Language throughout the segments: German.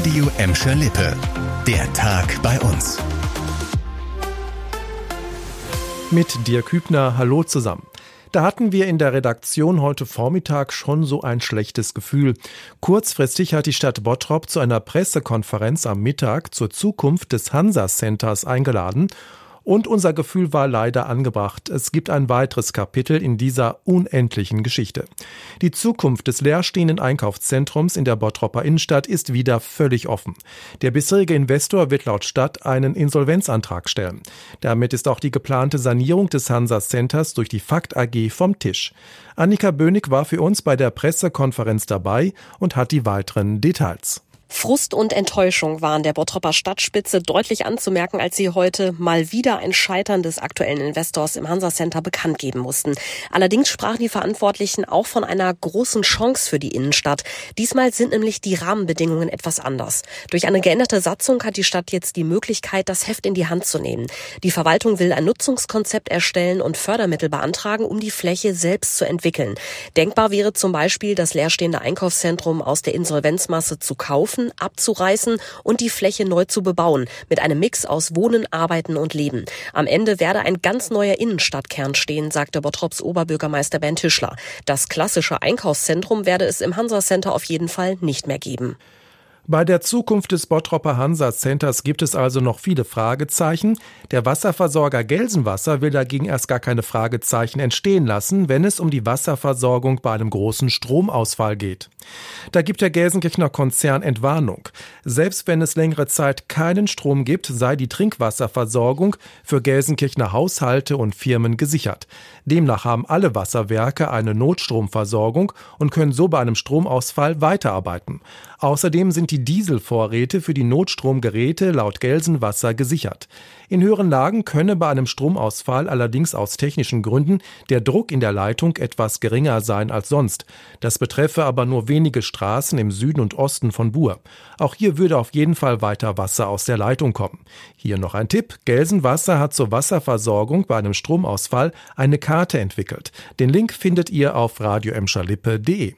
Radio Emscher Lippe. Der Tag bei uns. Mit Dirk Hübner, hallo zusammen. Da hatten wir in der Redaktion heute Vormittag schon so ein schlechtes Gefühl. Kurzfristig hat die Stadt Bottrop zu einer Pressekonferenz am Mittag zur Zukunft des Hansa Centers eingeladen und unser Gefühl war leider angebracht. Es gibt ein weiteres Kapitel in dieser unendlichen Geschichte. Die Zukunft des leerstehenden Einkaufszentrums in der Bottropper Innenstadt ist wieder völlig offen. Der bisherige Investor wird laut Stadt einen Insolvenzantrag stellen. Damit ist auch die geplante Sanierung des Hansa Centers durch die Fakt AG vom Tisch. Annika Bönig war für uns bei der Pressekonferenz dabei und hat die weiteren Details. Frust und Enttäuschung waren der Bottropper Stadtspitze deutlich anzumerken, als sie heute mal wieder ein Scheitern des aktuellen Investors im Hansa Center bekannt geben mussten. Allerdings sprachen die Verantwortlichen auch von einer großen Chance für die Innenstadt. Diesmal sind nämlich die Rahmenbedingungen etwas anders. Durch eine geänderte Satzung hat die Stadt jetzt die Möglichkeit, das Heft in die Hand zu nehmen. Die Verwaltung will ein Nutzungskonzept erstellen und Fördermittel beantragen, um die Fläche selbst zu entwickeln. Denkbar wäre zum Beispiel, das leerstehende Einkaufszentrum aus der Insolvenzmasse zu kaufen kaufen, abzureißen und die Fläche neu zu bebauen, mit einem Mix aus Wohnen, Arbeiten und Leben. Am Ende werde ein ganz neuer Innenstadtkern stehen, sagte Bottrops Oberbürgermeister Ben Tischler. Das klassische Einkaufszentrum werde es im Hansa Center auf jeden Fall nicht mehr geben. Bei der Zukunft des Bottropper Hansa Centers gibt es also noch viele Fragezeichen. Der Wasserversorger Gelsenwasser will dagegen erst gar keine Fragezeichen entstehen lassen, wenn es um die Wasserversorgung bei einem großen Stromausfall geht. Da gibt der Gelsenkirchener Konzern Entwarnung. Selbst wenn es längere Zeit keinen Strom gibt, sei die Trinkwasserversorgung für Gelsenkirchener Haushalte und Firmen gesichert. Demnach haben alle Wasserwerke eine Notstromversorgung und können so bei einem Stromausfall weiterarbeiten. Außerdem sind die Dieselvorräte für die Notstromgeräte laut Gelsenwasser gesichert. In höheren Lagen könne bei einem Stromausfall allerdings aus technischen Gründen der Druck in der Leitung etwas geringer sein als sonst. Das betreffe aber nur wenige Straßen im Süden und Osten von Buhr. Auch hier würde auf jeden Fall weiter Wasser aus der Leitung kommen. Hier noch ein Tipp. Gelsenwasser hat zur Wasserversorgung bei einem Stromausfall eine Karte entwickelt. Den Link findet ihr auf radioemscherlippe.de.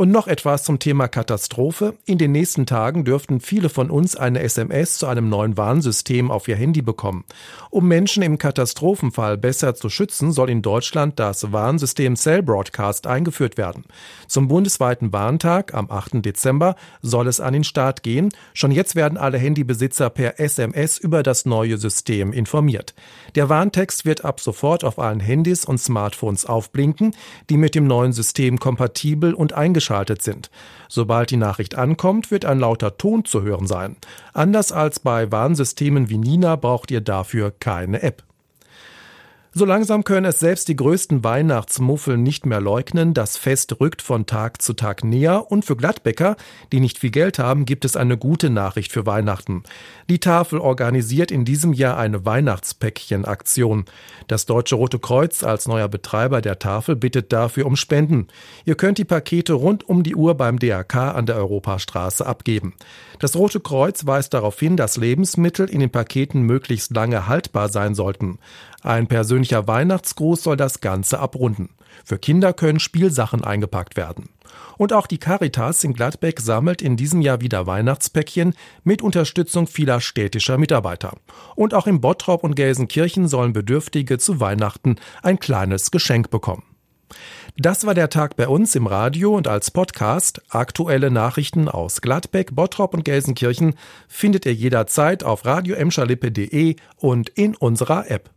Und noch etwas zum Thema Katastrophe. In den nächsten Tagen dürften viele von uns eine SMS zu einem neuen Warnsystem auf ihr Handy bekommen. Um Menschen im Katastrophenfall besser zu schützen, soll in Deutschland das Warnsystem Cell Broadcast eingeführt werden. Zum bundesweiten Warntag am 8. Dezember soll es an den Start gehen. Schon jetzt werden alle Handybesitzer per SMS über das neue System informiert. Der Warntext wird ab sofort auf allen Handys und Smartphones aufblinken, die mit dem neuen System kompatibel und eingeschaltet eingeschaltet sind. Sobald die Nachricht ankommt, wird ein lauter Ton zu hören sein. Anders als bei Warnsystemen wie Nina braucht ihr dafür keine App. So langsam können es selbst die größten Weihnachtsmuffel nicht mehr leugnen. Das Fest rückt von Tag zu Tag näher und für Gladbäcker, die nicht viel Geld haben, gibt es eine gute Nachricht für Weihnachten. Die Tafel organisiert in diesem Jahr eine Weihnachtspäckchen-Aktion. Das Deutsche Rote Kreuz als neuer Betreiber der Tafel bittet dafür um Spenden. Ihr könnt die Pakete rund um die Uhr beim DRK an der Europastraße abgeben. Das Rote Kreuz weist darauf hin, dass Lebensmittel in den Paketen möglichst lange haltbar sein sollten. Ein persönlicher Weihnachtsgruß soll das Ganze abrunden. Für Kinder können Spielsachen eingepackt werden. Und auch die Caritas in Gladbeck sammelt in diesem Jahr wieder Weihnachtspäckchen mit Unterstützung vieler städtischer Mitarbeiter. Und auch in Bottrop und Gelsenkirchen sollen Bedürftige zu Weihnachten ein kleines Geschenk bekommen. Das war der Tag bei uns im Radio und als Podcast. Aktuelle Nachrichten aus Gladbeck, Bottrop und Gelsenkirchen findet ihr jederzeit auf radioemscherlippe.de und in unserer App.